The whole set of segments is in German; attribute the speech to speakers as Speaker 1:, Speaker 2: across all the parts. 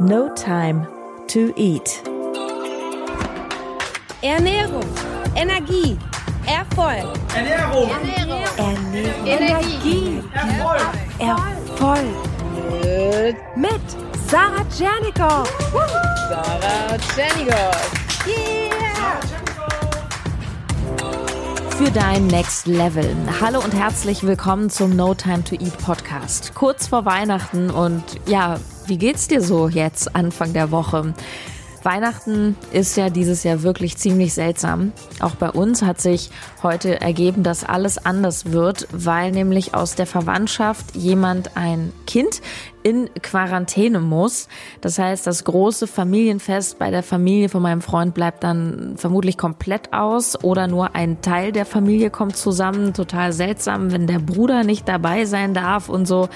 Speaker 1: No Time to Eat.
Speaker 2: Ernährung, Energie, Erfolg.
Speaker 3: Ernährung,
Speaker 2: Ernährung,
Speaker 1: Ernährung.
Speaker 2: Energie,
Speaker 3: Erfolg.
Speaker 1: Erfolg.
Speaker 2: mit
Speaker 1: Sarah Tschernikow.
Speaker 2: Sarah Tschernigow. Yeah!
Speaker 1: Für dein Next Level. Hallo und herzlich willkommen zum No Time to Eat Podcast. Kurz vor Weihnachten und ja, wie geht's dir so jetzt Anfang der Woche? Weihnachten ist ja dieses Jahr wirklich ziemlich seltsam. Auch bei uns hat sich heute ergeben, dass alles anders wird, weil nämlich aus der Verwandtschaft jemand ein Kind in Quarantäne muss. Das heißt, das große Familienfest bei der Familie von meinem Freund bleibt dann vermutlich komplett aus oder nur ein Teil der Familie kommt zusammen. Total seltsam, wenn der Bruder nicht dabei sein darf und so.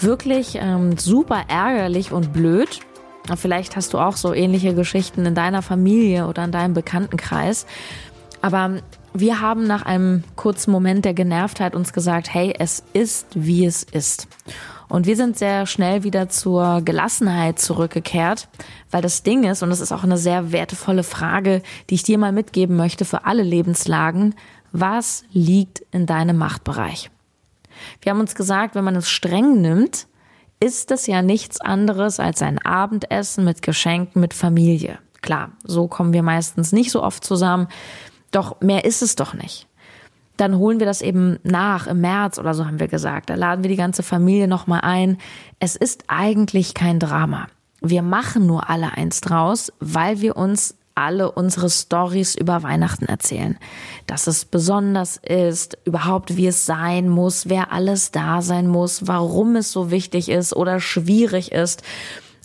Speaker 1: Wirklich ähm, super ärgerlich und blöd. Vielleicht hast du auch so ähnliche Geschichten in deiner Familie oder in deinem Bekanntenkreis. Aber wir haben nach einem kurzen Moment der Genervtheit uns gesagt, hey, es ist, wie es ist. Und wir sind sehr schnell wieder zur Gelassenheit zurückgekehrt, weil das Ding ist, und das ist auch eine sehr wertevolle Frage, die ich dir mal mitgeben möchte für alle Lebenslagen, was liegt in deinem Machtbereich? Wir haben uns gesagt, wenn man es streng nimmt, ist es ja nichts anderes als ein Abendessen mit Geschenken mit Familie. Klar, so kommen wir meistens nicht so oft zusammen, doch mehr ist es doch nicht. Dann holen wir das eben nach im März oder so haben wir gesagt. Da laden wir die ganze Familie nochmal ein. Es ist eigentlich kein Drama. Wir machen nur alle eins draus, weil wir uns alle unsere Stories über Weihnachten erzählen. Dass es besonders ist, überhaupt wie es sein muss, wer alles da sein muss, warum es so wichtig ist oder schwierig ist.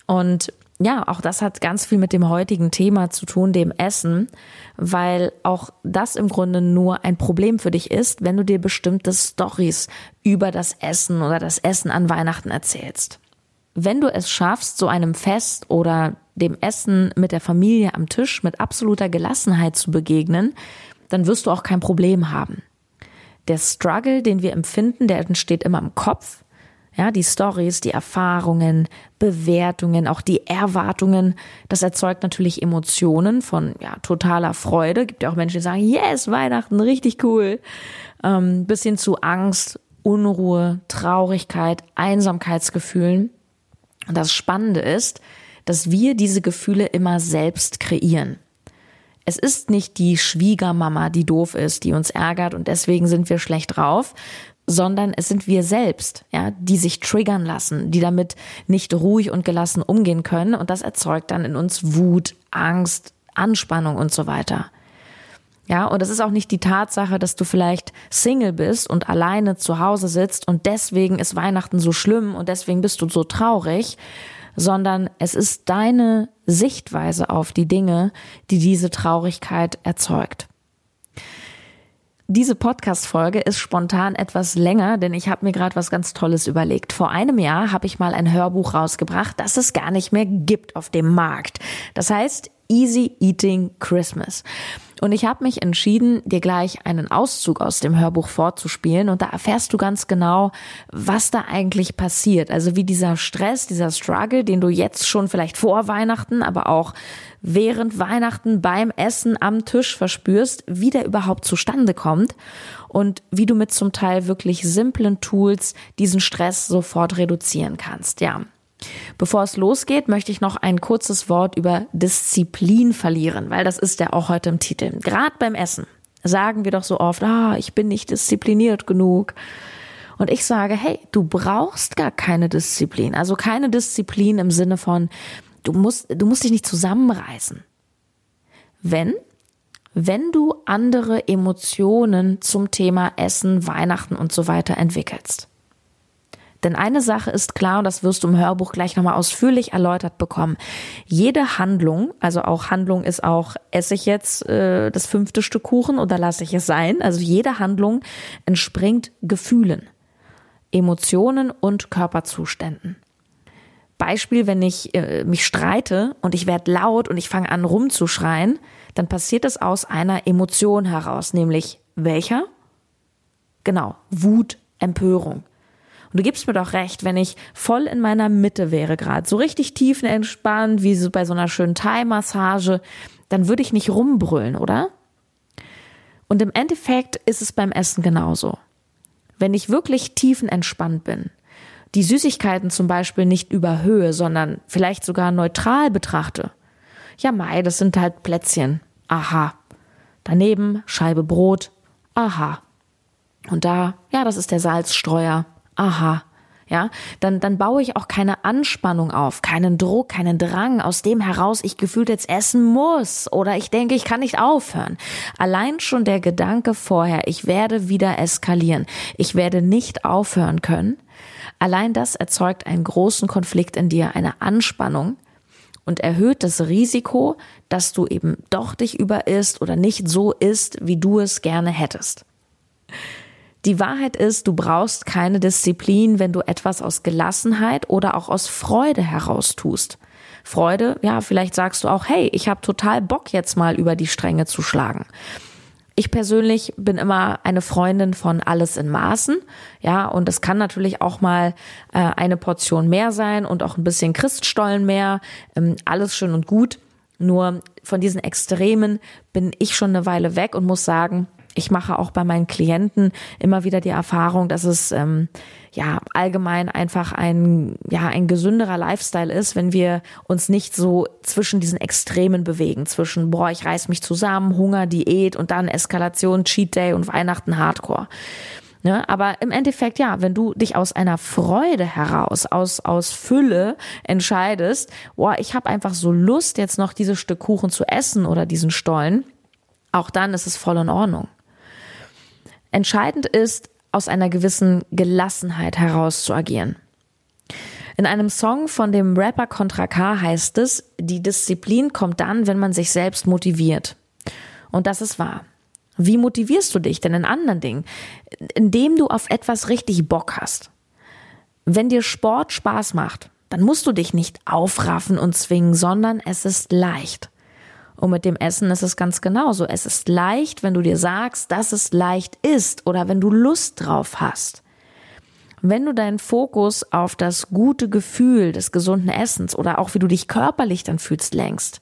Speaker 1: Und ja, auch das hat ganz viel mit dem heutigen Thema zu tun, dem Essen, weil auch das im Grunde nur ein Problem für dich ist, wenn du dir bestimmte Stories über das Essen oder das Essen an Weihnachten erzählst. Wenn du es schaffst, so einem Fest oder dem Essen mit der Familie am Tisch mit absoluter Gelassenheit zu begegnen, dann wirst du auch kein Problem haben. Der Struggle, den wir empfinden, der entsteht immer im Kopf. Ja, die Stories, die Erfahrungen, Bewertungen, auch die Erwartungen, das erzeugt natürlich Emotionen von ja, totaler Freude. Gibt ja auch Menschen, die sagen, yes, Weihnachten, richtig cool. Ähm, bis hin zu Angst, Unruhe, Traurigkeit, Einsamkeitsgefühlen. Und das Spannende ist, dass wir diese Gefühle immer selbst kreieren. Es ist nicht die Schwiegermama, die doof ist, die uns ärgert und deswegen sind wir schlecht drauf, sondern es sind wir selbst, ja, die sich triggern lassen, die damit nicht ruhig und gelassen umgehen können und das erzeugt dann in uns Wut, Angst, Anspannung und so weiter. Ja, und es ist auch nicht die Tatsache, dass du vielleicht Single bist und alleine zu Hause sitzt und deswegen ist Weihnachten so schlimm und deswegen bist du so traurig, sondern es ist deine Sichtweise auf die Dinge, die diese Traurigkeit erzeugt. Diese Podcast-Folge ist spontan etwas länger, denn ich habe mir gerade was ganz Tolles überlegt. Vor einem Jahr habe ich mal ein Hörbuch rausgebracht, das es gar nicht mehr gibt auf dem Markt. Das heißt Easy Eating Christmas. Und ich habe mich entschieden, dir gleich einen Auszug aus dem Hörbuch vorzuspielen. Und da erfährst du ganz genau, was da eigentlich passiert. Also wie dieser Stress, dieser Struggle, den du jetzt schon vielleicht vor Weihnachten, aber auch während Weihnachten beim Essen am Tisch verspürst, wie der überhaupt zustande kommt und wie du mit zum Teil wirklich simplen Tools diesen Stress sofort reduzieren kannst. Ja. Bevor es losgeht, möchte ich noch ein kurzes Wort über Disziplin verlieren, weil das ist ja auch heute im Titel. Gerade beim Essen sagen wir doch so oft, ah, ich bin nicht diszipliniert genug. Und ich sage, hey, du brauchst gar keine Disziplin. Also keine Disziplin im Sinne von, du musst, du musst dich nicht zusammenreißen. Wenn, wenn du andere Emotionen zum Thema Essen, Weihnachten und so weiter entwickelst. Denn eine Sache ist klar, und das wirst du im Hörbuch gleich nochmal ausführlich erläutert bekommen. Jede Handlung, also auch Handlung ist auch, esse ich jetzt äh, das fünfte Stück Kuchen oder lasse ich es sein? Also jede Handlung entspringt Gefühlen, Emotionen und Körperzuständen. Beispiel, wenn ich äh, mich streite und ich werde laut und ich fange an rumzuschreien, dann passiert es aus einer Emotion heraus, nämlich welcher? Genau, Wut, Empörung. Und du gibst mir doch recht, wenn ich voll in meiner Mitte wäre gerade, so richtig tiefenentspannt, wie so bei so einer schönen Thai-Massage, dann würde ich nicht rumbrüllen, oder? Und im Endeffekt ist es beim Essen genauso. Wenn ich wirklich tiefenentspannt bin, die Süßigkeiten zum Beispiel nicht überhöhe, sondern vielleicht sogar neutral betrachte. Ja, Mai, das sind halt Plätzchen. Aha. Daneben Scheibe Brot. Aha. Und da, ja, das ist der Salzstreuer. Aha. Ja, dann, dann baue ich auch keine Anspannung auf, keinen Druck, keinen Drang, aus dem heraus ich gefühlt jetzt essen muss oder ich denke, ich kann nicht aufhören. Allein schon der Gedanke vorher, ich werde wieder eskalieren, ich werde nicht aufhören können, allein das erzeugt einen großen Konflikt in dir, eine Anspannung und erhöht das Risiko, dass du eben doch dich überisst oder nicht so isst, wie du es gerne hättest. Die Wahrheit ist, du brauchst keine Disziplin, wenn du etwas aus Gelassenheit oder auch aus Freude heraus tust. Freude, ja, vielleicht sagst du auch, hey, ich habe total Bock jetzt mal über die Stränge zu schlagen. Ich persönlich bin immer eine Freundin von alles in Maßen, ja, und es kann natürlich auch mal äh, eine Portion mehr sein und auch ein bisschen Christstollen mehr, ähm, alles schön und gut. Nur von diesen Extremen bin ich schon eine Weile weg und muss sagen, ich mache auch bei meinen Klienten immer wieder die Erfahrung, dass es ähm, ja allgemein einfach ein ja ein gesünderer Lifestyle ist, wenn wir uns nicht so zwischen diesen Extremen bewegen, zwischen boah ich reiß mich zusammen, Hunger, Diät und dann Eskalation, Cheat Day und Weihnachten Hardcore. Ne? Aber im Endeffekt, ja, wenn du dich aus einer Freude heraus, aus, aus Fülle entscheidest, boah, ich habe einfach so Lust, jetzt noch dieses Stück Kuchen zu essen oder diesen Stollen, auch dann ist es voll in Ordnung. Entscheidend ist, aus einer gewissen Gelassenheit heraus zu agieren. In einem Song von dem Rapper Contra K heißt es, die Disziplin kommt dann, wenn man sich selbst motiviert. Und das ist wahr. Wie motivierst du dich denn in anderen Dingen? Indem du auf etwas richtig Bock hast. Wenn dir Sport Spaß macht, dann musst du dich nicht aufraffen und zwingen, sondern es ist leicht. Und mit dem Essen ist es ganz genauso. Es ist leicht, wenn du dir sagst, dass es leicht ist oder wenn du Lust drauf hast. Wenn du deinen Fokus auf das gute Gefühl des gesunden Essens oder auch wie du dich körperlich dann fühlst lenkst,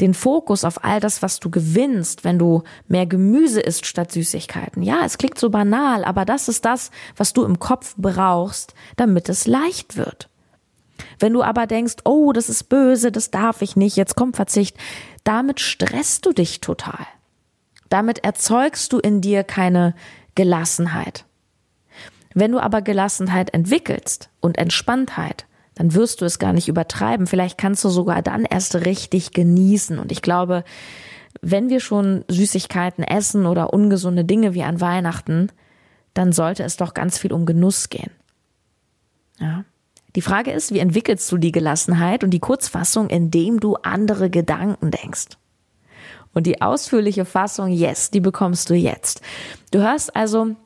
Speaker 1: den Fokus auf all das, was du gewinnst, wenn du mehr Gemüse isst statt Süßigkeiten. Ja, es klingt so banal, aber das ist das, was du im Kopf brauchst, damit es leicht wird. Wenn du aber denkst, oh, das ist böse, das darf ich nicht, jetzt kommt Verzicht, damit stresst du dich total. Damit erzeugst du in dir keine Gelassenheit. Wenn du aber Gelassenheit entwickelst und Entspanntheit, dann wirst du es gar nicht übertreiben. Vielleicht kannst du sogar dann erst richtig genießen. Und ich glaube, wenn wir schon Süßigkeiten essen oder ungesunde Dinge wie an Weihnachten, dann sollte es doch ganz viel um Genuss gehen. Ja. Die Frage ist, wie entwickelst du die Gelassenheit und die Kurzfassung, indem du andere Gedanken denkst? Und die ausführliche Fassung, yes, die bekommst du jetzt. Du hörst also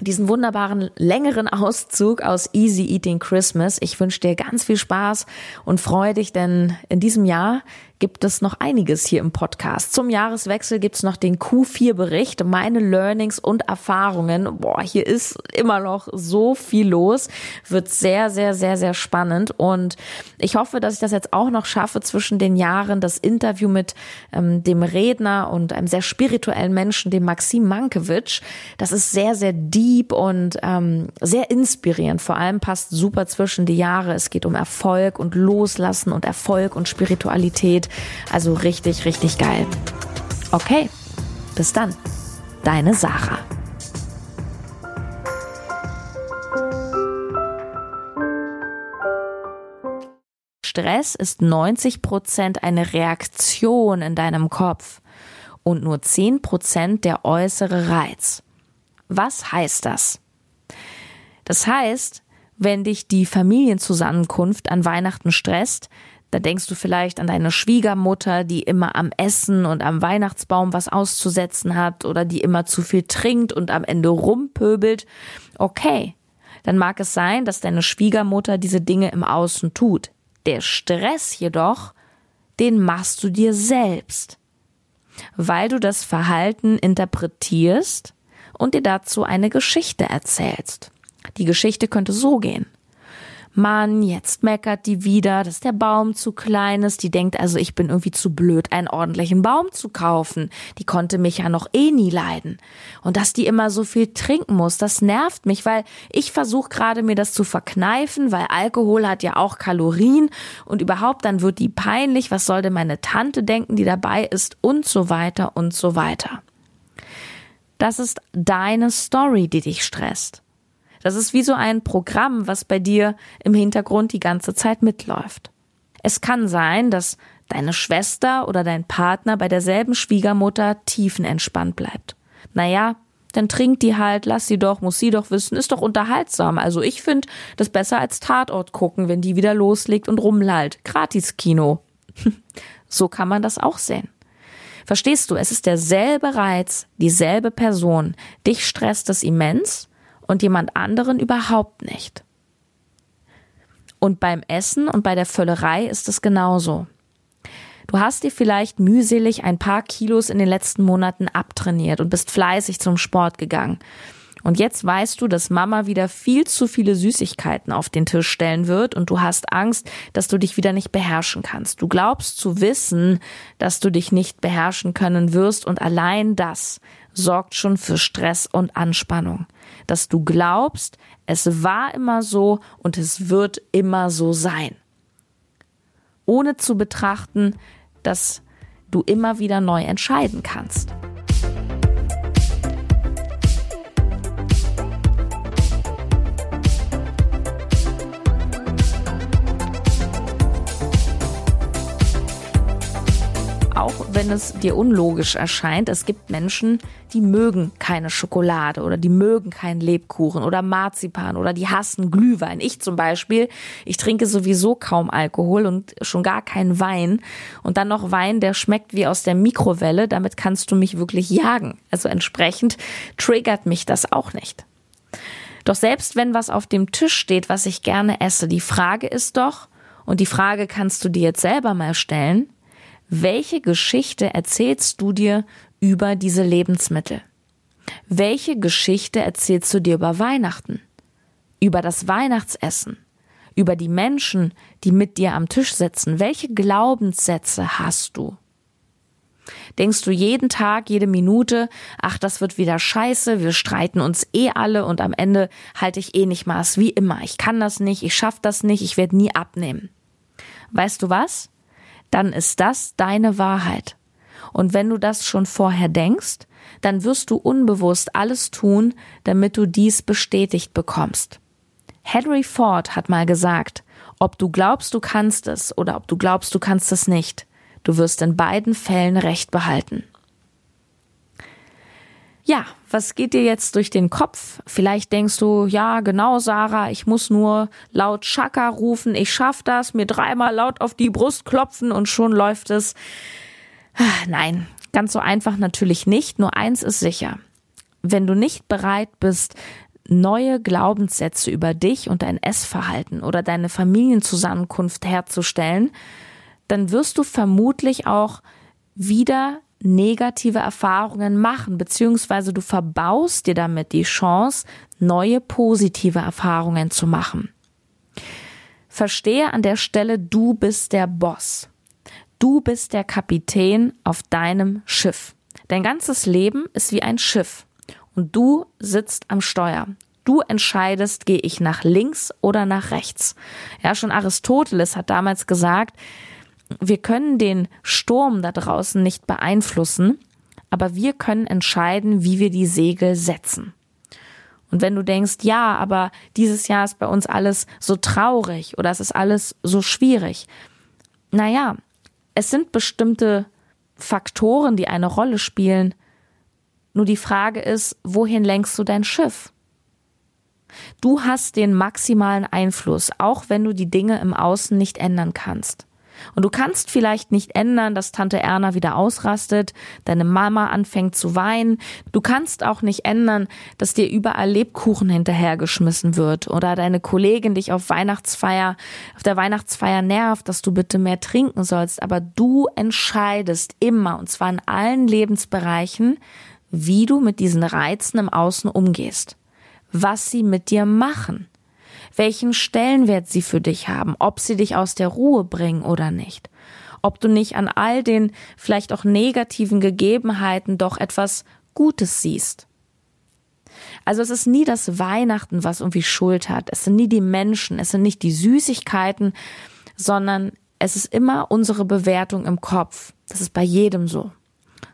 Speaker 1: diesen wunderbaren längeren Auszug aus Easy Eating Christmas. Ich wünsche dir ganz viel Spaß und freue dich, denn in diesem Jahr gibt es noch einiges hier im Podcast. Zum Jahreswechsel gibt es noch den Q4-Bericht, meine Learnings und Erfahrungen. Boah, hier ist immer noch so viel los. Wird sehr, sehr, sehr, sehr spannend. Und ich hoffe, dass ich das jetzt auch noch schaffe zwischen den Jahren. Das Interview mit ähm, dem Redner und einem sehr spirituellen Menschen, dem Maxim Mankiewicz. Das ist sehr, sehr deep und ähm, sehr inspirierend. Vor allem passt super zwischen die Jahre. Es geht um Erfolg und Loslassen und Erfolg und Spiritualität. Also richtig, richtig geil. Okay, bis dann. Deine Sarah. Stress ist 90 Prozent eine Reaktion in deinem Kopf und nur 10 Prozent der äußere Reiz. Was heißt das? Das heißt, wenn dich die Familienzusammenkunft an Weihnachten stresst, da denkst du vielleicht an deine Schwiegermutter, die immer am Essen und am Weihnachtsbaum was auszusetzen hat oder die immer zu viel trinkt und am Ende rumpöbelt. Okay, dann mag es sein, dass deine Schwiegermutter diese Dinge im Außen tut. Der Stress jedoch, den machst du dir selbst, weil du das Verhalten interpretierst und dir dazu eine Geschichte erzählst. Die Geschichte könnte so gehen. Mann, jetzt meckert die wieder, dass der Baum zu klein ist. Die denkt also, ich bin irgendwie zu blöd, einen ordentlichen Baum zu kaufen. Die konnte mich ja noch eh nie leiden. Und dass die immer so viel trinken muss, das nervt mich, weil ich versuche gerade mir das zu verkneifen, weil Alkohol hat ja auch Kalorien und überhaupt dann wird die peinlich. Was soll denn meine Tante denken, die dabei ist und so weiter und so weiter. Das ist deine Story, die dich stresst. Das ist wie so ein Programm, was bei dir im Hintergrund die ganze Zeit mitläuft. Es kann sein, dass deine Schwester oder dein Partner bei derselben Schwiegermutter tiefenentspannt bleibt. Naja, dann trinkt die halt, lass sie doch, muss sie doch wissen, ist doch unterhaltsam. Also ich finde das besser als Tatort gucken, wenn die wieder loslegt und rumlallt. Gratis Kino. so kann man das auch sehen. Verstehst du, es ist derselbe Reiz, dieselbe Person. Dich stresst es immens und jemand anderen überhaupt nicht. Und beim Essen und bei der Völlerei ist es genauso. Du hast dir vielleicht mühselig ein paar Kilos in den letzten Monaten abtrainiert und bist fleißig zum Sport gegangen. Und jetzt weißt du, dass Mama wieder viel zu viele Süßigkeiten auf den Tisch stellen wird und du hast Angst, dass du dich wieder nicht beherrschen kannst. Du glaubst zu wissen, dass du dich nicht beherrschen können wirst und allein das sorgt schon für Stress und Anspannung. Dass du glaubst, es war immer so und es wird immer so sein. Ohne zu betrachten, dass du immer wieder neu entscheiden kannst. Auch wenn es dir unlogisch erscheint, es gibt Menschen, die mögen keine Schokolade oder die mögen keinen Lebkuchen oder Marzipan oder die hassen Glühwein. Ich zum Beispiel, ich trinke sowieso kaum Alkohol und schon gar keinen Wein. Und dann noch Wein, der schmeckt wie aus der Mikrowelle. Damit kannst du mich wirklich jagen. Also entsprechend triggert mich das auch nicht. Doch selbst wenn was auf dem Tisch steht, was ich gerne esse, die Frage ist doch, und die Frage kannst du dir jetzt selber mal stellen, welche Geschichte erzählst du dir über diese Lebensmittel? Welche Geschichte erzählst du dir über Weihnachten? Über das Weihnachtsessen? Über die Menschen, die mit dir am Tisch sitzen? Welche Glaubenssätze hast du? Denkst du jeden Tag, jede Minute, ach, das wird wieder scheiße, wir streiten uns eh alle und am Ende halte ich eh nicht Maß, wie immer. Ich kann das nicht, ich schaff das nicht, ich werde nie abnehmen. Weißt du was? Dann ist das deine Wahrheit. Und wenn du das schon vorher denkst, dann wirst du unbewusst alles tun, damit du dies bestätigt bekommst. Henry Ford hat mal gesagt, ob du glaubst, du kannst es oder ob du glaubst, du kannst es nicht, du wirst in beiden Fällen Recht behalten. Ja, was geht dir jetzt durch den Kopf? Vielleicht denkst du, ja, genau, Sarah, ich muss nur laut Chaka rufen, ich schaff das, mir dreimal laut auf die Brust klopfen und schon läuft es. Nein, ganz so einfach natürlich nicht, nur eins ist sicher. Wenn du nicht bereit bist, neue Glaubenssätze über dich und dein Essverhalten oder deine Familienzusammenkunft herzustellen, dann wirst du vermutlich auch wieder negative Erfahrungen machen, beziehungsweise du verbaust dir damit die Chance, neue positive Erfahrungen zu machen. Verstehe an der Stelle, du bist der Boss. Du bist der Kapitän auf deinem Schiff. Dein ganzes Leben ist wie ein Schiff und du sitzt am Steuer. Du entscheidest, gehe ich nach links oder nach rechts. Ja, schon Aristoteles hat damals gesagt, wir können den Sturm da draußen nicht beeinflussen, aber wir können entscheiden, wie wir die Segel setzen. Und wenn du denkst, ja, aber dieses Jahr ist bei uns alles so traurig oder es ist alles so schwierig. Naja, es sind bestimmte Faktoren, die eine Rolle spielen. Nur die Frage ist, wohin lenkst du dein Schiff? Du hast den maximalen Einfluss, auch wenn du die Dinge im Außen nicht ändern kannst. Und du kannst vielleicht nicht ändern, dass Tante Erna wieder ausrastet, deine Mama anfängt zu weinen. Du kannst auch nicht ändern, dass dir überall Lebkuchen hinterhergeschmissen wird oder deine Kollegin dich auf Weihnachtsfeier, auf der Weihnachtsfeier nervt, dass du bitte mehr trinken sollst. Aber du entscheidest immer, und zwar in allen Lebensbereichen, wie du mit diesen Reizen im Außen umgehst. was sie mit dir machen, welchen Stellenwert sie für dich haben, ob sie dich aus der Ruhe bringen oder nicht, ob du nicht an all den vielleicht auch negativen Gegebenheiten doch etwas Gutes siehst. Also es ist nie das Weihnachten, was irgendwie Schuld hat. Es sind nie die Menschen, es sind nicht die Süßigkeiten, sondern es ist immer unsere Bewertung im Kopf. Das ist bei jedem so.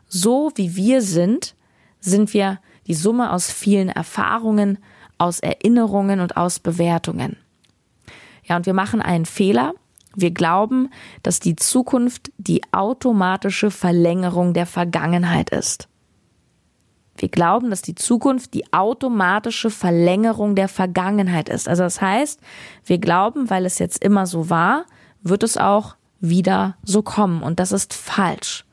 Speaker 1: So wie wir sind, sind wir die Summe aus vielen Erfahrungen, aus Erinnerungen und aus Bewertungen. Ja, und wir machen einen Fehler. Wir glauben, dass die Zukunft die automatische Verlängerung der Vergangenheit ist. Wir glauben, dass die Zukunft die automatische Verlängerung der Vergangenheit ist. Also das heißt, wir glauben, weil es jetzt immer so war, wird es auch wieder so kommen. Und das ist falsch.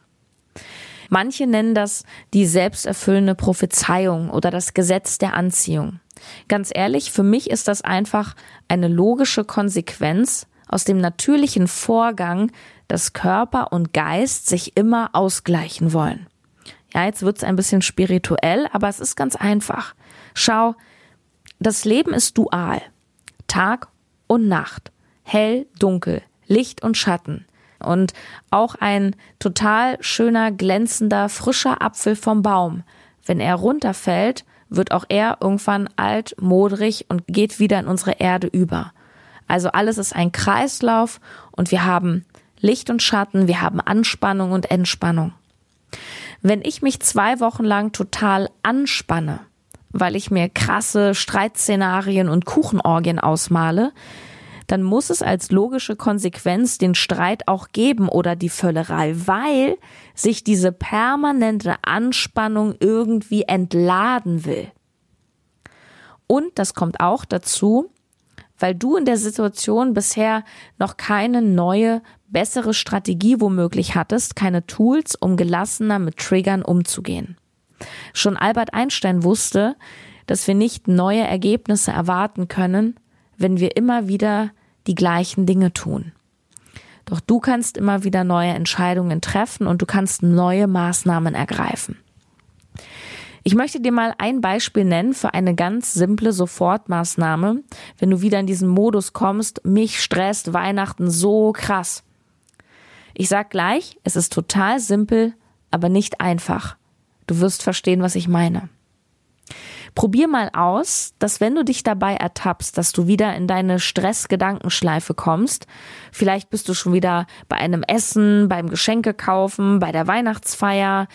Speaker 1: Manche nennen das die selbsterfüllende Prophezeiung oder das Gesetz der Anziehung. Ganz ehrlich, für mich ist das einfach eine logische Konsequenz aus dem natürlichen Vorgang, dass Körper und Geist sich immer ausgleichen wollen. Ja, jetzt wird's ein bisschen spirituell, aber es ist ganz einfach. Schau, das Leben ist dual. Tag und Nacht. Hell, dunkel. Licht und Schatten. Und auch ein total schöner, glänzender, frischer Apfel vom Baum. Wenn er runterfällt, wird auch er irgendwann alt, modrig und geht wieder in unsere Erde über. Also alles ist ein Kreislauf und wir haben Licht und Schatten, wir haben Anspannung und Entspannung. Wenn ich mich zwei Wochen lang total anspanne, weil ich mir krasse Streitszenarien und Kuchenorgien ausmale, dann muss es als logische Konsequenz den Streit auch geben oder die Völlerei, weil sich diese permanente Anspannung irgendwie entladen will. Und das kommt auch dazu, weil du in der Situation bisher noch keine neue, bessere Strategie womöglich hattest, keine Tools, um gelassener mit Triggern umzugehen. Schon Albert Einstein wusste, dass wir nicht neue Ergebnisse erwarten können, wenn wir immer wieder die gleichen Dinge tun. Doch du kannst immer wieder neue Entscheidungen treffen und du kannst neue Maßnahmen ergreifen. Ich möchte dir mal ein Beispiel nennen für eine ganz simple Sofortmaßnahme, wenn du wieder in diesen Modus kommst, mich stresst Weihnachten so krass. Ich sag gleich, es ist total simpel, aber nicht einfach. Du wirst verstehen, was ich meine. Probier mal aus, dass wenn du dich dabei ertappst, dass du wieder in deine Stressgedankenschleife kommst, vielleicht bist du schon wieder bei einem Essen, beim Geschenke kaufen, bei der Weihnachtsfeier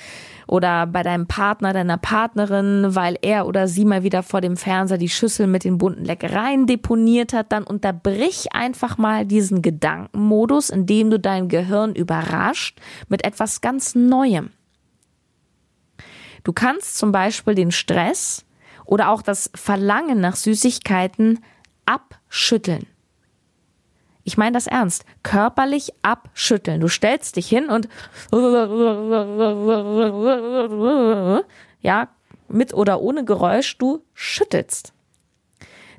Speaker 1: oder bei deinem Partner, deiner Partnerin, weil er oder sie mal wieder vor dem Fernseher die Schüssel mit den bunten Leckereien deponiert hat, dann unterbrich einfach mal diesen Gedankenmodus, indem du dein Gehirn überrascht mit etwas ganz Neuem. Du kannst zum Beispiel den Stress oder auch das Verlangen nach Süßigkeiten abschütteln. Ich meine das ernst. Körperlich abschütteln. Du stellst dich hin und ja, mit oder ohne Geräusch, du schüttelst.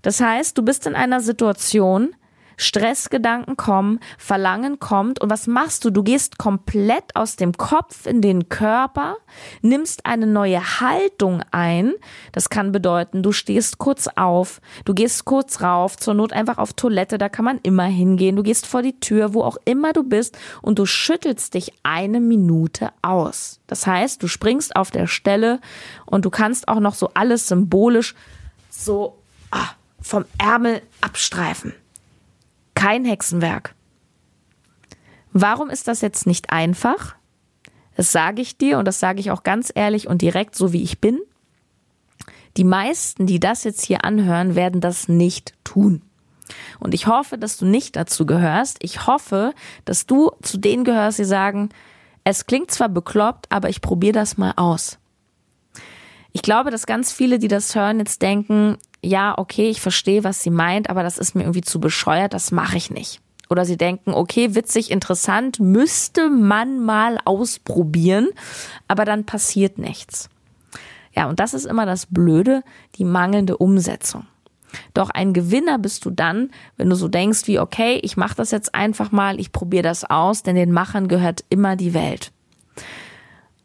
Speaker 1: Das heißt, du bist in einer Situation, Stressgedanken kommen, Verlangen kommt und was machst du? Du gehst komplett aus dem Kopf in den Körper, nimmst eine neue Haltung ein. Das kann bedeuten, du stehst kurz auf, du gehst kurz rauf, zur Not einfach auf Toilette, da kann man immer hingehen. Du gehst vor die Tür, wo auch immer du bist und du schüttelst dich eine Minute aus. Das heißt, du springst auf der Stelle und du kannst auch noch so alles symbolisch so ah, vom Ärmel abstreifen kein Hexenwerk. Warum ist das jetzt nicht einfach? Das sage ich dir und das sage ich auch ganz ehrlich und direkt, so wie ich bin. Die meisten, die das jetzt hier anhören, werden das nicht tun. Und ich hoffe, dass du nicht dazu gehörst. Ich hoffe, dass du zu denen gehörst, die sagen, es klingt zwar bekloppt, aber ich probiere das mal aus. Ich glaube, dass ganz viele, die das hören, jetzt denken, ja, okay, ich verstehe, was sie meint, aber das ist mir irgendwie zu bescheuert, das mache ich nicht. Oder sie denken, okay, witzig, interessant, müsste man mal ausprobieren, aber dann passiert nichts. Ja, und das ist immer das Blöde, die mangelnde Umsetzung. Doch ein Gewinner bist du dann, wenn du so denkst wie, okay, ich mache das jetzt einfach mal, ich probiere das aus, denn den Machern gehört immer die Welt.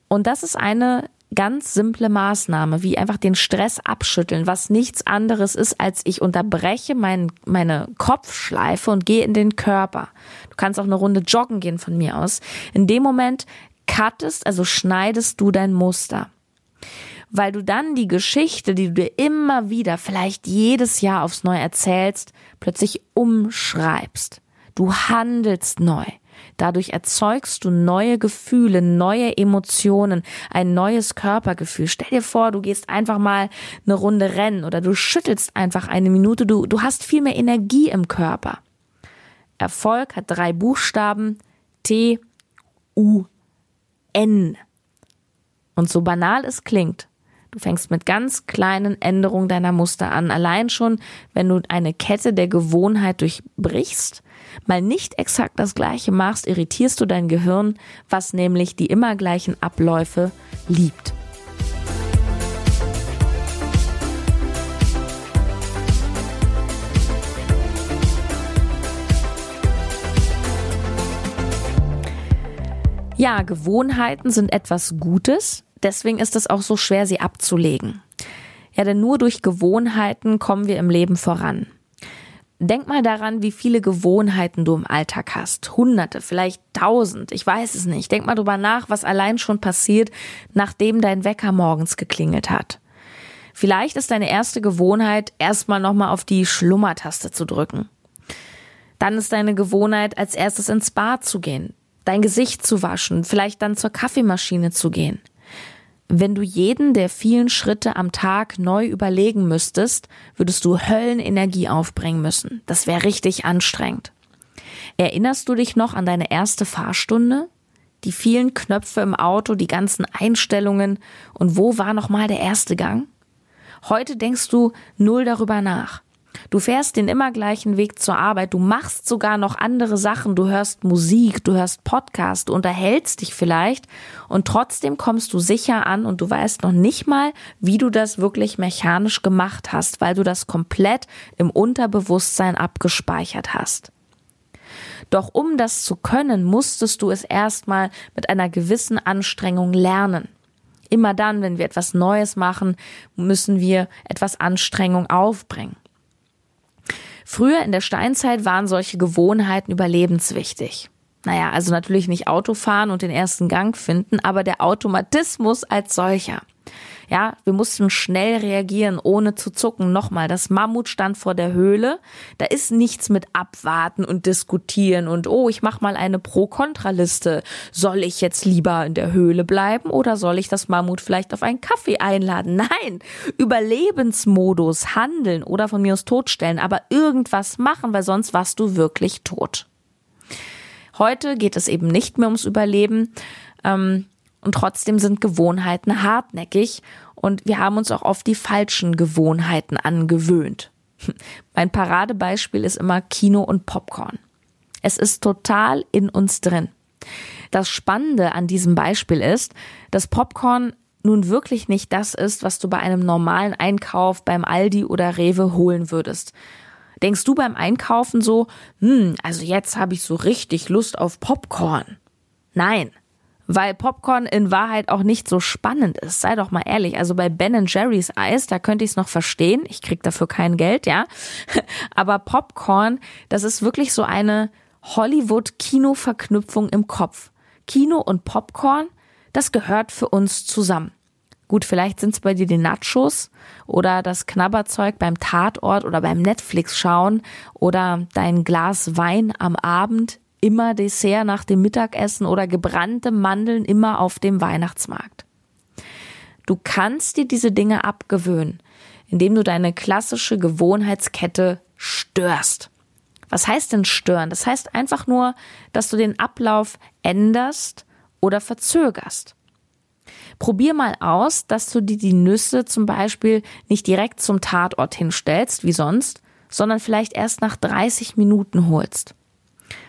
Speaker 1: Und das ist eine ganz simple Maßnahme, wie einfach den Stress abschütteln, was nichts anderes ist, als ich unterbreche mein, meine Kopfschleife und gehe in den Körper. Du kannst auch eine Runde joggen gehen von mir aus. In dem Moment cuttest, also schneidest du dein Muster. Weil du dann die Geschichte, die du dir immer wieder, vielleicht jedes Jahr aufs Neue erzählst, plötzlich umschreibst. Du handelst neu. Dadurch erzeugst du neue Gefühle, neue Emotionen, ein neues Körpergefühl. Stell dir vor, du gehst einfach mal eine Runde rennen oder du schüttelst einfach eine Minute. Du, du hast viel mehr Energie im Körper. Erfolg hat drei Buchstaben. T, U, N. Und so banal es klingt, Du fängst mit ganz kleinen Änderungen deiner Muster an. Allein schon, wenn du eine Kette der Gewohnheit durchbrichst, mal nicht exakt das gleiche machst, irritierst du dein Gehirn, was nämlich die immer gleichen Abläufe liebt. Ja, Gewohnheiten sind etwas Gutes, deswegen ist es auch so schwer, sie abzulegen. Ja, denn nur durch Gewohnheiten kommen wir im Leben voran. Denk mal daran, wie viele Gewohnheiten du im Alltag hast. Hunderte, vielleicht tausend, ich weiß es nicht. Denk mal drüber nach, was allein schon passiert, nachdem dein Wecker morgens geklingelt hat. Vielleicht ist deine erste Gewohnheit, erstmal nochmal auf die Schlummertaste zu drücken. Dann ist deine Gewohnheit, als erstes ins Bad zu gehen, dein Gesicht zu waschen, vielleicht dann zur Kaffeemaschine zu gehen. Wenn du jeden der vielen Schritte am Tag neu überlegen müsstest, würdest du Höllenenergie aufbringen müssen. Das wäre richtig anstrengend. Erinnerst du dich noch an deine erste Fahrstunde? Die vielen Knöpfe im Auto, die ganzen Einstellungen und wo war nochmal der erste Gang? Heute denkst du null darüber nach. Du fährst den immer gleichen Weg zur Arbeit, du machst sogar noch andere Sachen, du hörst Musik, du hörst Podcast, du unterhältst dich vielleicht und trotzdem kommst du sicher an und du weißt noch nicht mal, wie du das wirklich mechanisch gemacht hast, weil du das komplett im Unterbewusstsein abgespeichert hast. Doch um das zu können, musstest du es erstmal mit einer gewissen Anstrengung lernen. Immer dann, wenn wir etwas Neues machen, müssen wir etwas Anstrengung aufbringen. Früher in der Steinzeit waren solche Gewohnheiten überlebenswichtig. Naja, also natürlich nicht Autofahren und den ersten Gang finden, aber der Automatismus als solcher. Ja, wir mussten schnell reagieren, ohne zu zucken. Nochmal, das Mammut stand vor der Höhle. Da ist nichts mit abwarten und diskutieren und oh, ich mach mal eine Pro-Kontra-Liste. Soll ich jetzt lieber in der Höhle bleiben oder soll ich das Mammut vielleicht auf einen Kaffee einladen? Nein, Überlebensmodus, handeln oder von mir aus totstellen, aber irgendwas machen, weil sonst warst du wirklich tot. Heute geht es eben nicht mehr ums Überleben. Ähm, und trotzdem sind Gewohnheiten hartnäckig und wir haben uns auch oft die falschen Gewohnheiten angewöhnt. Mein Paradebeispiel ist immer Kino und Popcorn. Es ist total in uns drin. Das Spannende an diesem Beispiel ist, dass Popcorn nun wirklich nicht das ist, was du bei einem normalen Einkauf beim Aldi oder Rewe holen würdest. Denkst du beim Einkaufen so, hm, also jetzt habe ich so richtig Lust auf Popcorn? Nein, weil Popcorn in Wahrheit auch nicht so spannend ist. Sei doch mal ehrlich. Also bei Ben Jerry's Eis, da könnte ich es noch verstehen. Ich krieg dafür kein Geld, ja. Aber Popcorn, das ist wirklich so eine Hollywood-Kino-Verknüpfung im Kopf. Kino und Popcorn, das gehört für uns zusammen. Gut, vielleicht sind es bei dir die Nachos oder das Knabberzeug beim Tatort oder beim Netflix schauen oder dein Glas Wein am Abend immer Dessert nach dem Mittagessen oder gebrannte Mandeln immer auf dem Weihnachtsmarkt. Du kannst dir diese Dinge abgewöhnen, indem du deine klassische Gewohnheitskette störst. Was heißt denn stören? Das heißt einfach nur, dass du den Ablauf änderst oder verzögerst. Probier mal aus, dass du dir die Nüsse zum Beispiel nicht direkt zum Tatort hinstellst, wie sonst, sondern vielleicht erst nach 30 Minuten holst.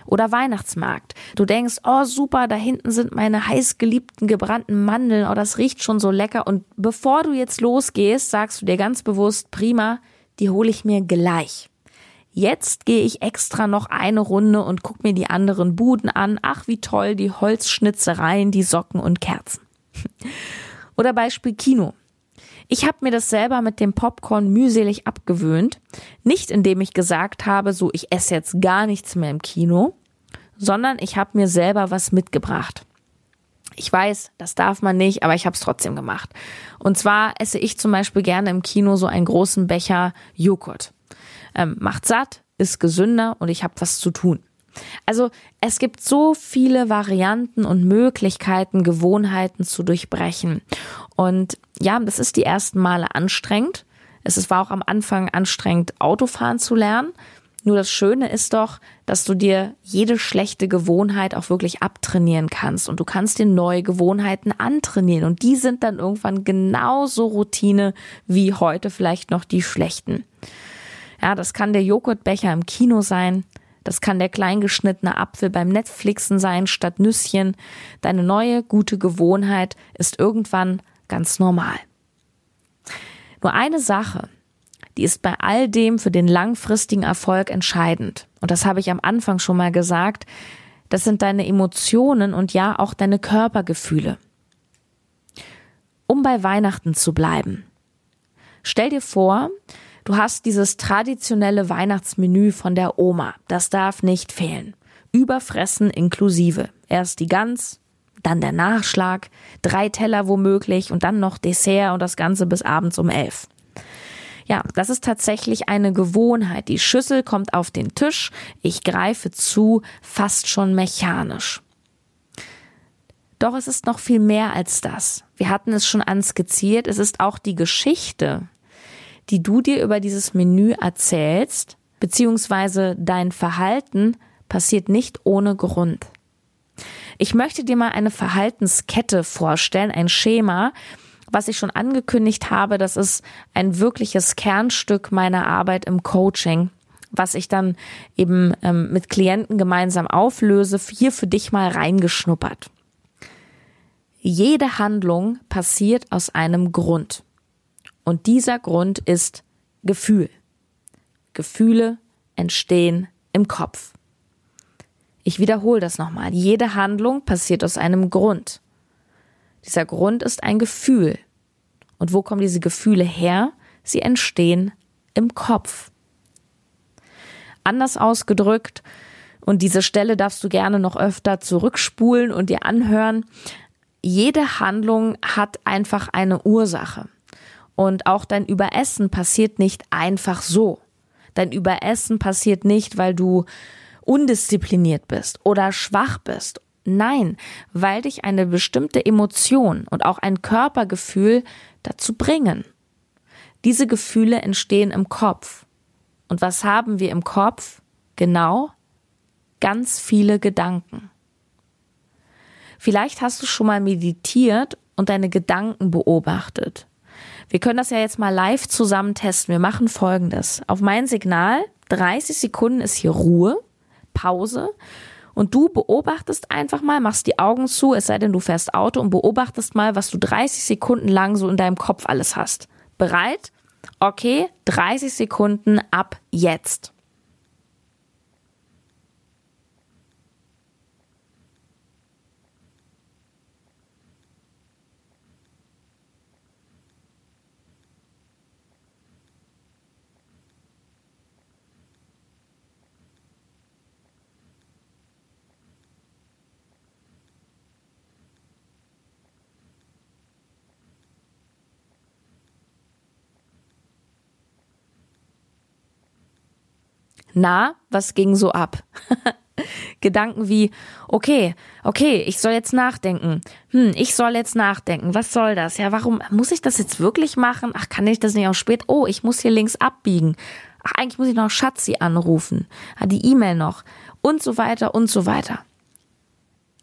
Speaker 1: Oder Weihnachtsmarkt. Du denkst, oh super, da hinten sind meine heißgeliebten gebrannten Mandeln, oh das riecht schon so lecker. Und bevor du jetzt losgehst, sagst du dir ganz bewusst, prima, die hole ich mir gleich. Jetzt gehe ich extra noch eine Runde und guck mir die anderen Buden an. Ach, wie toll, die Holzschnitzereien, die Socken und Kerzen. Oder Beispiel Kino. Ich habe mir das selber mit dem Popcorn mühselig abgewöhnt. Nicht indem ich gesagt habe, so ich esse jetzt gar nichts mehr im Kino, sondern ich habe mir selber was mitgebracht. Ich weiß, das darf man nicht, aber ich habe es trotzdem gemacht. Und zwar esse ich zum Beispiel gerne im Kino so einen großen Becher Joghurt. Ähm, macht satt, ist gesünder und ich habe was zu tun. Also es gibt so viele Varianten und Möglichkeiten, Gewohnheiten zu durchbrechen. Und ja, das ist die ersten Male anstrengend. Es war auch am Anfang anstrengend, Autofahren zu lernen. Nur das Schöne ist doch, dass du dir jede schlechte Gewohnheit auch wirklich abtrainieren kannst und du kannst dir neue Gewohnheiten antrainieren und die sind dann irgendwann genauso Routine wie heute vielleicht noch die schlechten. Ja, das kann der Joghurtbecher im Kino sein, das kann der kleingeschnittene Apfel beim Netflixen sein statt Nüsschen. Deine neue gute Gewohnheit ist irgendwann ganz normal. Nur eine Sache, die ist bei all dem für den langfristigen Erfolg entscheidend. Und das habe ich am Anfang schon mal gesagt. Das sind deine Emotionen und ja auch deine Körpergefühle. Um bei Weihnachten zu bleiben. Stell dir vor, Du hast dieses traditionelle Weihnachtsmenü von der Oma. Das darf nicht fehlen. Überfressen inklusive. Erst die Gans, dann der Nachschlag, drei Teller womöglich und dann noch Dessert und das Ganze bis abends um elf. Ja, das ist tatsächlich eine Gewohnheit. Die Schüssel kommt auf den Tisch, ich greife zu, fast schon mechanisch. Doch es ist noch viel mehr als das. Wir hatten es schon anskizziert, es ist auch die Geschichte, die du dir über dieses Menü erzählst, beziehungsweise dein Verhalten passiert nicht ohne Grund. Ich möchte dir mal eine Verhaltenskette vorstellen, ein Schema, was ich schon angekündigt habe, das ist ein wirkliches Kernstück meiner Arbeit im Coaching, was ich dann eben ähm, mit Klienten gemeinsam auflöse, hier für dich mal reingeschnuppert. Jede Handlung passiert aus einem Grund. Und dieser Grund ist Gefühl. Gefühle entstehen im Kopf. Ich wiederhole das nochmal. Jede Handlung passiert aus einem Grund. Dieser Grund ist ein Gefühl. Und wo kommen diese Gefühle her? Sie entstehen im Kopf. Anders ausgedrückt, und diese Stelle darfst du gerne noch öfter zurückspulen und dir anhören, jede Handlung hat einfach eine Ursache. Und auch dein Überessen passiert nicht einfach so. Dein Überessen passiert nicht, weil du undiszipliniert bist oder schwach bist. Nein, weil dich eine bestimmte Emotion und auch ein Körpergefühl dazu bringen. Diese Gefühle entstehen im Kopf. Und was haben wir im Kopf? Genau, ganz viele Gedanken. Vielleicht hast du schon mal meditiert und deine Gedanken beobachtet. Wir können das ja jetzt mal live zusammen testen. Wir machen folgendes. Auf mein Signal, 30 Sekunden ist hier Ruhe, Pause. Und du beobachtest einfach mal, machst die Augen zu, es sei denn, du fährst Auto und beobachtest mal, was du 30 Sekunden lang so in deinem Kopf alles hast. Bereit? Okay, 30 Sekunden ab jetzt. Na, was ging so ab? Gedanken wie, okay, okay, ich soll jetzt nachdenken. Hm, ich soll jetzt nachdenken. Was soll das? Ja, warum muss ich das jetzt wirklich machen? Ach, kann ich das nicht auch spät? Oh, ich muss hier links abbiegen. Ach, eigentlich muss ich noch Schatzi anrufen. Ah, die E-Mail noch. Und so weiter und so weiter.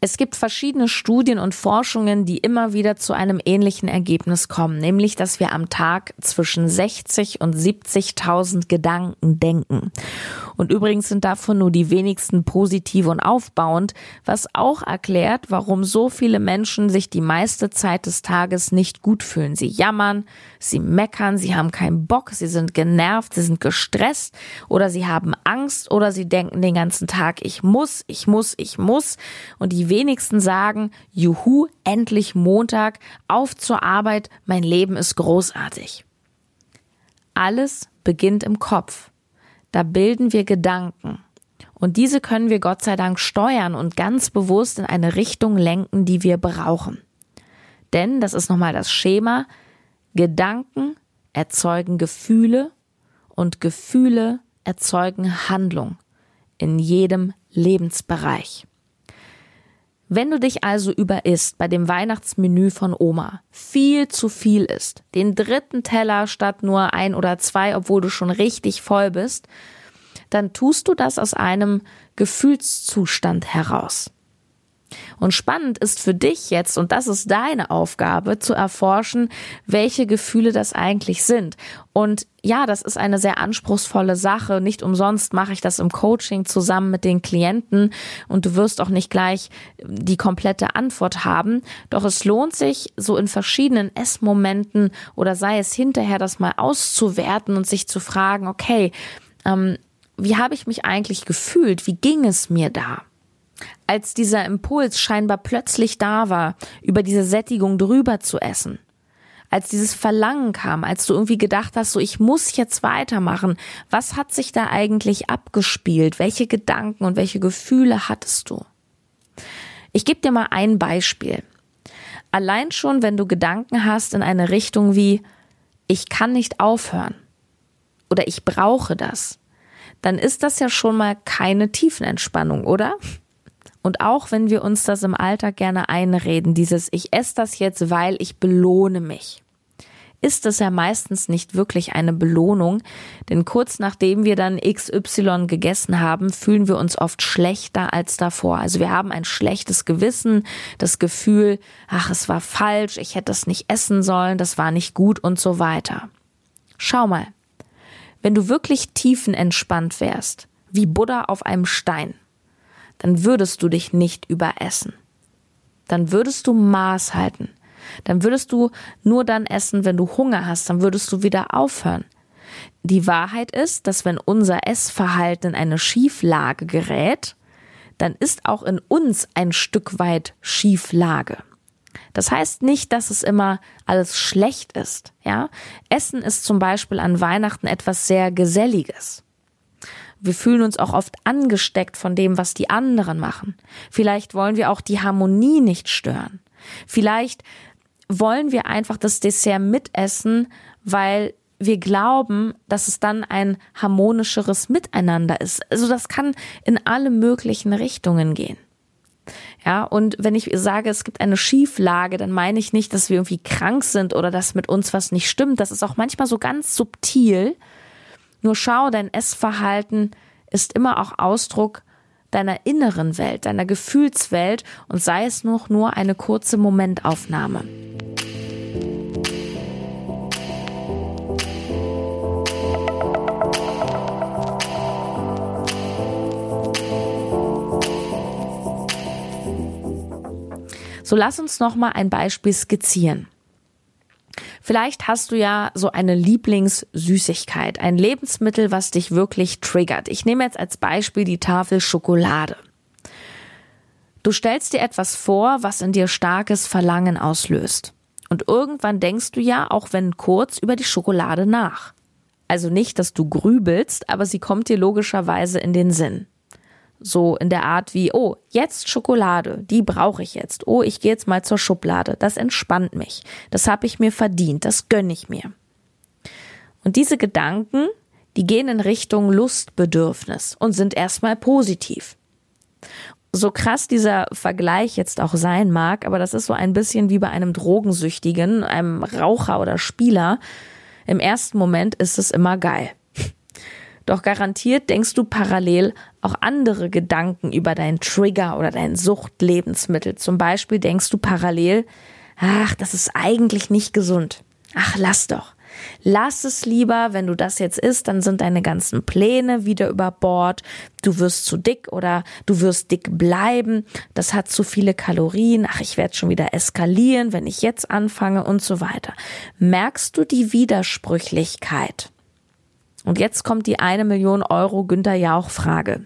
Speaker 1: Es gibt verschiedene Studien und Forschungen, die immer wieder zu einem ähnlichen Ergebnis kommen, nämlich dass wir am Tag zwischen 60 und 70.000 Gedanken denken. Und übrigens sind davon nur die wenigsten positiv und aufbauend, was auch erklärt, warum so viele Menschen sich die meiste Zeit des Tages nicht gut fühlen. Sie jammern, sie meckern, sie haben keinen Bock, sie sind genervt, sie sind gestresst oder sie haben Angst oder sie denken den ganzen Tag, ich muss, ich muss, ich muss. Und die wenigsten sagen, juhu, endlich Montag, auf zur Arbeit, mein Leben ist großartig. Alles beginnt im Kopf. Da bilden wir Gedanken. Und diese können wir Gott sei Dank steuern und ganz bewusst in eine Richtung lenken, die wir brauchen. Denn, das ist nochmal das Schema, Gedanken erzeugen Gefühle und Gefühle erzeugen Handlung in jedem Lebensbereich. Wenn du dich also überisst bei dem Weihnachtsmenü von Oma, viel zu viel isst, den dritten Teller statt nur ein oder zwei, obwohl du schon richtig voll bist, dann tust du das aus einem Gefühlszustand heraus. Und spannend ist für dich jetzt, und das ist deine Aufgabe, zu erforschen, welche Gefühle das eigentlich sind. Und ja, das ist eine sehr anspruchsvolle Sache. Nicht umsonst mache ich das im Coaching zusammen mit den Klienten und du wirst auch nicht gleich die komplette Antwort haben. Doch es lohnt sich, so in verschiedenen Essmomenten oder sei es hinterher das mal auszuwerten und sich zu fragen, okay, ähm, wie habe ich mich eigentlich gefühlt? Wie ging es mir da? Als dieser Impuls scheinbar plötzlich da war, über diese Sättigung drüber zu essen, als dieses Verlangen kam, als du irgendwie gedacht hast, so ich muss jetzt weitermachen, was hat sich da eigentlich abgespielt? Welche Gedanken und welche Gefühle hattest du? Ich gebe dir mal ein Beispiel. Allein schon, wenn du Gedanken hast in eine Richtung wie ich kann nicht aufhören oder ich brauche das, dann ist das ja schon mal keine Tiefenentspannung, oder? Und auch wenn wir uns das im Alltag gerne einreden, dieses Ich esse das jetzt, weil ich belohne mich, ist es ja meistens nicht wirklich eine Belohnung, denn kurz nachdem wir dann XY gegessen haben, fühlen wir uns oft schlechter als davor. Also wir haben ein schlechtes Gewissen, das Gefühl, ach, es war falsch, ich hätte das nicht essen sollen, das war nicht gut und so weiter. Schau mal, wenn du wirklich tiefenentspannt wärst, wie Buddha auf einem Stein, dann würdest du dich nicht überessen. Dann würdest du Maß halten. Dann würdest du nur dann essen, wenn du Hunger hast, dann würdest du wieder aufhören. Die Wahrheit ist, dass wenn unser Essverhalten in eine Schieflage gerät, dann ist auch in uns ein Stück weit Schieflage. Das heißt nicht, dass es immer alles schlecht ist, ja. Essen ist zum Beispiel an Weihnachten etwas sehr Geselliges. Wir fühlen uns auch oft angesteckt von dem, was die anderen machen. Vielleicht wollen wir auch die Harmonie nicht stören. Vielleicht wollen wir einfach das Dessert mitessen, weil wir glauben, dass es dann ein harmonischeres Miteinander ist. Also das kann in alle möglichen Richtungen gehen. Ja, und wenn ich sage, es gibt eine Schieflage, dann meine ich nicht, dass wir irgendwie krank sind oder dass mit uns was nicht stimmt. Das ist auch manchmal so ganz subtil. Nur schau, dein Essverhalten ist immer auch Ausdruck deiner inneren Welt, deiner Gefühlswelt und sei es noch nur eine kurze Momentaufnahme. So lass uns noch mal ein Beispiel skizzieren. Vielleicht hast du ja so eine Lieblingssüßigkeit, ein Lebensmittel, was dich wirklich triggert. Ich nehme jetzt als Beispiel die Tafel Schokolade. Du stellst dir etwas vor, was in dir starkes Verlangen auslöst. Und irgendwann denkst du ja, auch wenn kurz, über die Schokolade nach. Also nicht, dass du grübelst, aber sie kommt dir logischerweise in den Sinn. So in der Art wie, oh, jetzt Schokolade, die brauche ich jetzt. Oh, ich gehe jetzt mal zur Schublade. Das entspannt mich. Das habe ich mir verdient. Das gönne ich mir. Und diese Gedanken, die gehen in Richtung Lustbedürfnis und sind erstmal positiv. So krass dieser Vergleich jetzt auch sein mag, aber das ist so ein bisschen wie bei einem Drogensüchtigen, einem Raucher oder Spieler. Im ersten Moment ist es immer geil. Doch garantiert denkst du parallel auch andere Gedanken über deinen Trigger oder dein Suchtlebensmittel. Zum Beispiel denkst du parallel, ach, das ist eigentlich nicht gesund. Ach, lass doch. Lass es lieber, wenn du das jetzt isst, dann sind deine ganzen Pläne wieder über Bord. Du wirst zu dick oder du wirst dick bleiben. Das hat zu viele Kalorien. Ach, ich werde schon wieder eskalieren, wenn ich jetzt anfange und so weiter. Merkst du die Widersprüchlichkeit? Und jetzt kommt die eine Million Euro Günter Jauch Frage.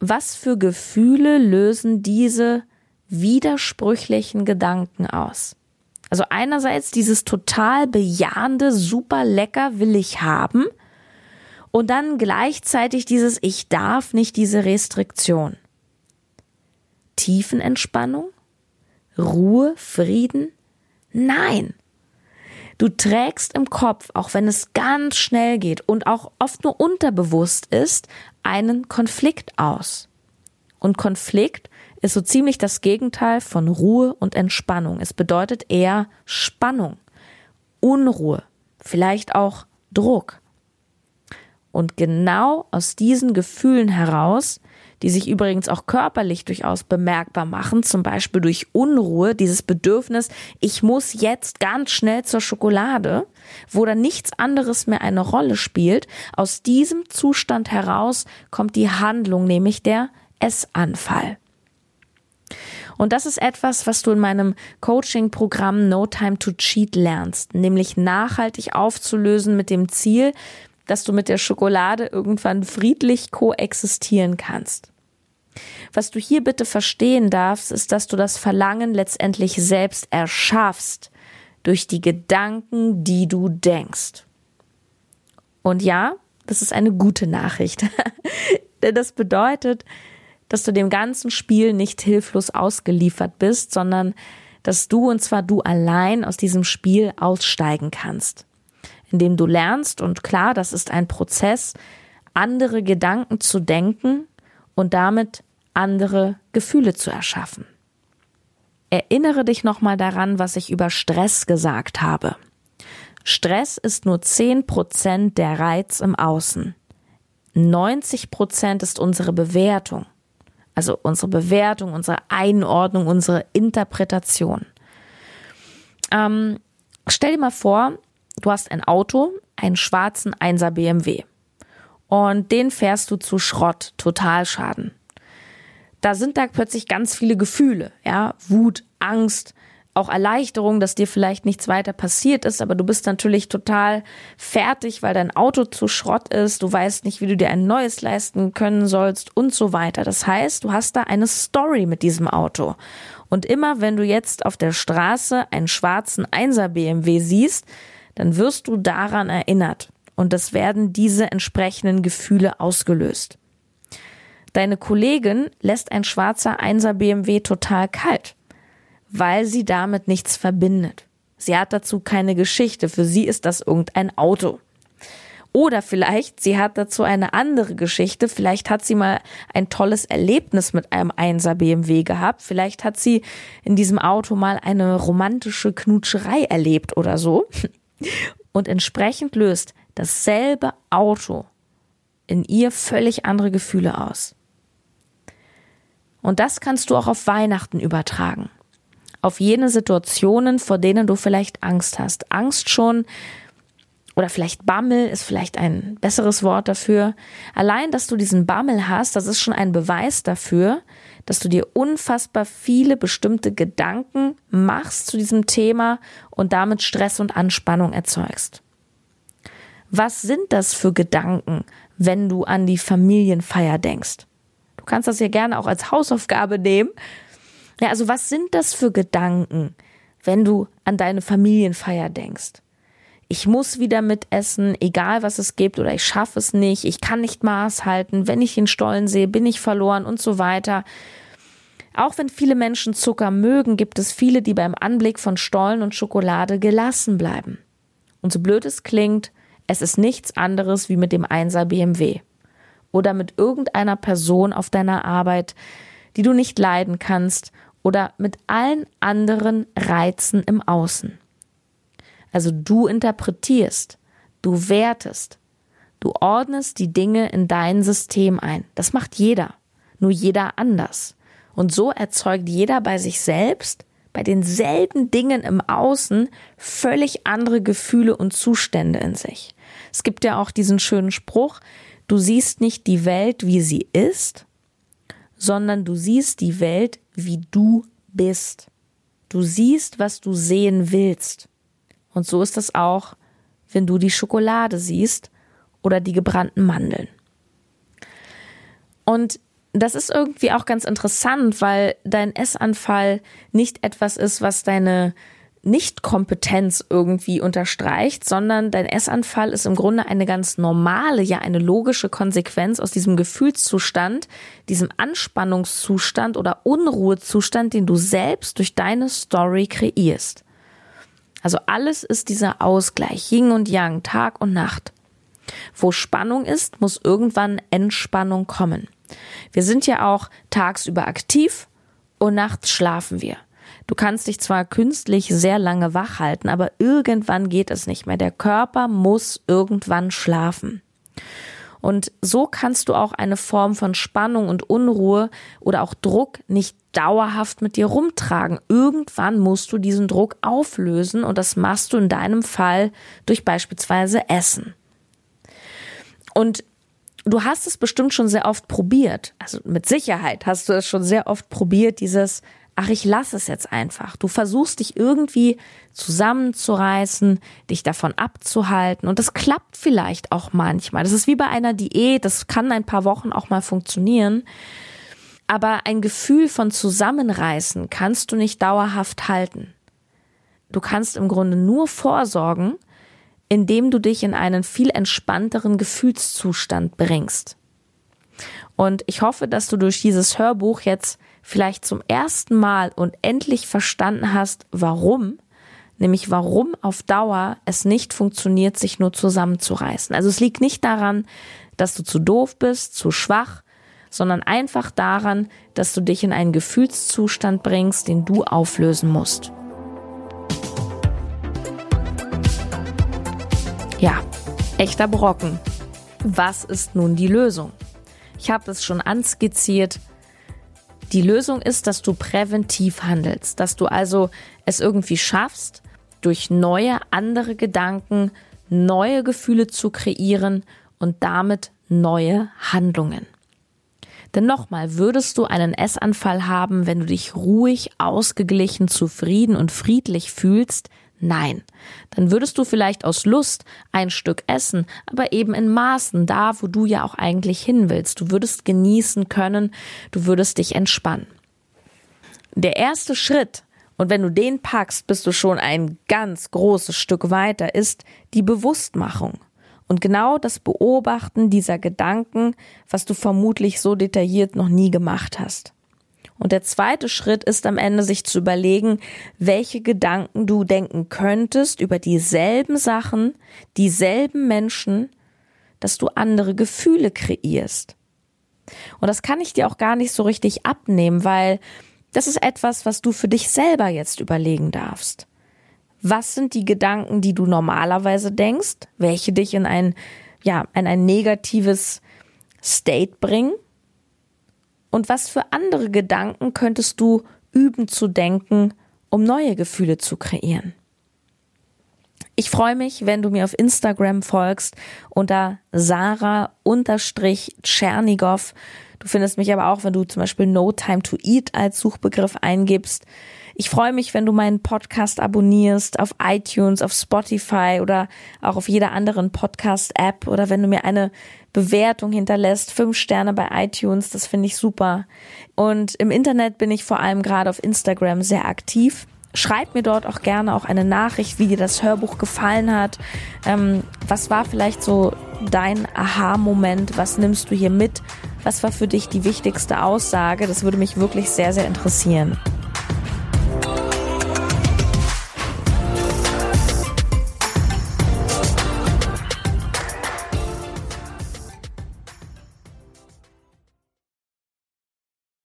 Speaker 1: Was für Gefühle lösen diese widersprüchlichen Gedanken aus? Also einerseits dieses total bejahende, super lecker will ich haben und dann gleichzeitig dieses ich darf nicht diese Restriktion. Tiefenentspannung? Ruhe? Frieden? Nein. Du trägst im Kopf, auch wenn es ganz schnell geht und auch oft nur unterbewusst ist, einen Konflikt aus. Und Konflikt ist so ziemlich das Gegenteil von Ruhe und Entspannung. Es bedeutet eher Spannung, Unruhe, vielleicht auch Druck. Und genau aus diesen Gefühlen heraus, die sich übrigens auch körperlich durchaus bemerkbar machen, zum Beispiel durch Unruhe, dieses Bedürfnis, ich muss jetzt ganz schnell zur Schokolade, wo dann nichts anderes mehr eine Rolle spielt, aus diesem Zustand heraus kommt die Handlung, nämlich der Essanfall. Und das ist etwas, was du in meinem Coaching-Programm No Time to Cheat lernst, nämlich nachhaltig aufzulösen mit dem Ziel, dass du mit der Schokolade irgendwann friedlich koexistieren kannst. Was du hier bitte verstehen darfst, ist, dass du das Verlangen letztendlich selbst erschaffst durch die Gedanken, die du denkst. Und ja, das ist eine gute Nachricht. Denn das bedeutet, dass du dem ganzen Spiel nicht hilflos ausgeliefert bist, sondern dass du und zwar du allein aus diesem Spiel aussteigen kannst. Indem du lernst, und klar, das ist ein Prozess, andere Gedanken zu denken und damit andere Gefühle zu erschaffen. Erinnere dich nochmal daran, was ich über Stress gesagt habe. Stress ist nur 10% der Reiz im Außen. 90% ist unsere Bewertung. Also unsere Bewertung, unsere Einordnung, unsere Interpretation. Ähm, stell dir mal vor, du hast ein Auto, einen schwarzen 1er BMW. Und den fährst du zu Schrott, Totalschaden. Da sind da plötzlich ganz viele Gefühle, ja, Wut, Angst, auch Erleichterung, dass dir vielleicht nichts weiter passiert ist, aber du bist natürlich total fertig, weil dein Auto zu Schrott ist, du weißt nicht, wie du dir ein neues leisten können sollst und so weiter. Das heißt, du hast da eine Story mit diesem Auto. Und immer wenn du jetzt auf der Straße einen schwarzen 1er BMW siehst, dann wirst du daran erinnert. Und es werden diese entsprechenden Gefühle ausgelöst. Deine Kollegin lässt ein schwarzer 1er BMW total kalt weil sie damit nichts verbindet. Sie hat dazu keine Geschichte. Für sie ist das irgendein Auto. Oder vielleicht, sie hat dazu eine andere Geschichte. Vielleicht hat sie mal ein tolles Erlebnis mit einem 1er BMW gehabt. Vielleicht hat sie in diesem Auto mal eine romantische Knutscherei erlebt oder so. Und entsprechend löst dasselbe Auto in ihr völlig andere Gefühle aus. Und das kannst du auch auf Weihnachten übertragen auf jene Situationen, vor denen du vielleicht Angst hast. Angst schon oder vielleicht Bammel ist vielleicht ein besseres Wort dafür. Allein, dass du diesen Bammel hast, das ist schon ein Beweis dafür, dass du dir unfassbar viele bestimmte Gedanken machst zu diesem Thema und damit Stress und Anspannung erzeugst. Was sind das für Gedanken, wenn du an die Familienfeier denkst? Du kannst das ja gerne auch als Hausaufgabe nehmen ja, also was sind das für Gedanken, wenn du an deine Familienfeier denkst? Ich muss wieder mitessen, egal was es gibt, oder ich schaffe es nicht, ich kann nicht Maß halten, wenn ich den Stollen sehe, bin ich verloren und so weiter. Auch wenn viele Menschen Zucker mögen, gibt es viele, die beim Anblick von Stollen und Schokolade gelassen bleiben. Und so blöd es klingt, es ist nichts anderes wie mit dem Einser BMW. Oder mit irgendeiner Person auf deiner Arbeit, die du nicht leiden kannst oder mit allen anderen Reizen im Außen. Also du interpretierst, du wertest, du ordnest die Dinge in dein System ein. Das macht jeder, nur jeder anders. Und so erzeugt jeder bei sich selbst bei denselben Dingen im Außen völlig andere Gefühle und Zustände in sich. Es gibt ja auch diesen schönen Spruch, du siehst nicht die Welt, wie sie ist, sondern du siehst die Welt, wie du bist. Du siehst, was du sehen willst. Und so ist es auch, wenn du die Schokolade siehst oder die gebrannten Mandeln. Und das ist irgendwie auch ganz interessant, weil dein Essanfall nicht etwas ist, was deine Nichtkompetenz irgendwie unterstreicht, sondern dein Essanfall ist im Grunde eine ganz normale, ja eine logische Konsequenz aus diesem Gefühlszustand, diesem Anspannungszustand oder Unruhezustand, den du selbst durch deine Story kreierst. Also alles ist dieser Ausgleich, Yin und Yang, Tag und Nacht. Wo Spannung ist, muss irgendwann Entspannung kommen. Wir sind ja auch tagsüber aktiv und nachts schlafen wir. Du kannst dich zwar künstlich sehr lange wach halten, aber irgendwann geht es nicht mehr. Der Körper muss irgendwann schlafen. Und so kannst du auch eine Form von Spannung und Unruhe oder auch Druck nicht dauerhaft mit dir rumtragen. Irgendwann musst du diesen Druck auflösen und das machst du in deinem Fall durch beispielsweise Essen. Und du hast es bestimmt schon sehr oft probiert. Also mit Sicherheit hast du es schon sehr oft probiert, dieses ach, ich lasse es jetzt einfach. Du versuchst dich irgendwie zusammenzureißen, dich davon abzuhalten und das klappt vielleicht auch manchmal. Das ist wie bei einer Diät, das kann ein paar Wochen auch mal funktionieren. Aber ein Gefühl von Zusammenreißen kannst du nicht dauerhaft halten. Du kannst im Grunde nur vorsorgen, indem du dich in einen viel entspannteren Gefühlszustand bringst. Und ich hoffe, dass du durch dieses Hörbuch jetzt vielleicht zum ersten Mal und endlich verstanden hast, warum, nämlich warum auf Dauer es nicht funktioniert, sich nur zusammenzureißen. Also es liegt nicht daran, dass du zu doof bist, zu schwach, sondern einfach daran, dass du dich in einen Gefühlszustand bringst, den du auflösen musst. Ja, echter Brocken. Was ist nun die Lösung? Ich habe es schon anskizziert, die Lösung ist, dass du präventiv handelst, dass du also es irgendwie schaffst, durch neue, andere Gedanken neue Gefühle zu kreieren und damit neue Handlungen. Denn nochmal, würdest du einen Essanfall haben, wenn du dich ruhig, ausgeglichen, zufrieden und friedlich fühlst, Nein, dann würdest du vielleicht aus Lust ein Stück essen, aber eben in Maßen, da wo du ja auch eigentlich hin willst. Du würdest genießen können, du würdest dich entspannen. Der erste Schritt, und wenn du den packst, bist du schon ein ganz großes Stück weiter, ist die Bewusstmachung. Und genau das Beobachten dieser Gedanken, was du vermutlich so detailliert noch nie gemacht hast. Und der zweite Schritt ist am Ende sich zu überlegen, welche Gedanken du denken könntest über dieselben Sachen, dieselben Menschen, dass du andere Gefühle kreierst. Und das kann ich dir auch gar nicht so richtig abnehmen, weil das ist etwas, was du für dich selber jetzt überlegen darfst. Was sind die Gedanken, die du normalerweise denkst, welche dich in ein, ja, in ein negatives State bringen? Und was für andere Gedanken könntest du üben zu denken, um neue Gefühle zu kreieren? Ich freue mich, wenn du mir auf Instagram folgst unter Sarah-Tschernigow. Du findest mich aber auch, wenn du zum Beispiel No Time to Eat als Suchbegriff eingibst. Ich freue mich, wenn du meinen Podcast abonnierst auf iTunes, auf Spotify oder auch auf jeder anderen Podcast-App oder wenn du mir eine Bewertung hinterlässt, fünf Sterne bei iTunes, das finde ich super. Und im Internet bin ich vor allem gerade auf Instagram sehr aktiv. Schreib mir dort auch gerne auch eine Nachricht, wie dir das Hörbuch gefallen hat. Ähm, was war vielleicht so dein Aha-Moment? Was nimmst du hier mit? Was war für dich die wichtigste Aussage? Das würde mich wirklich sehr, sehr interessieren.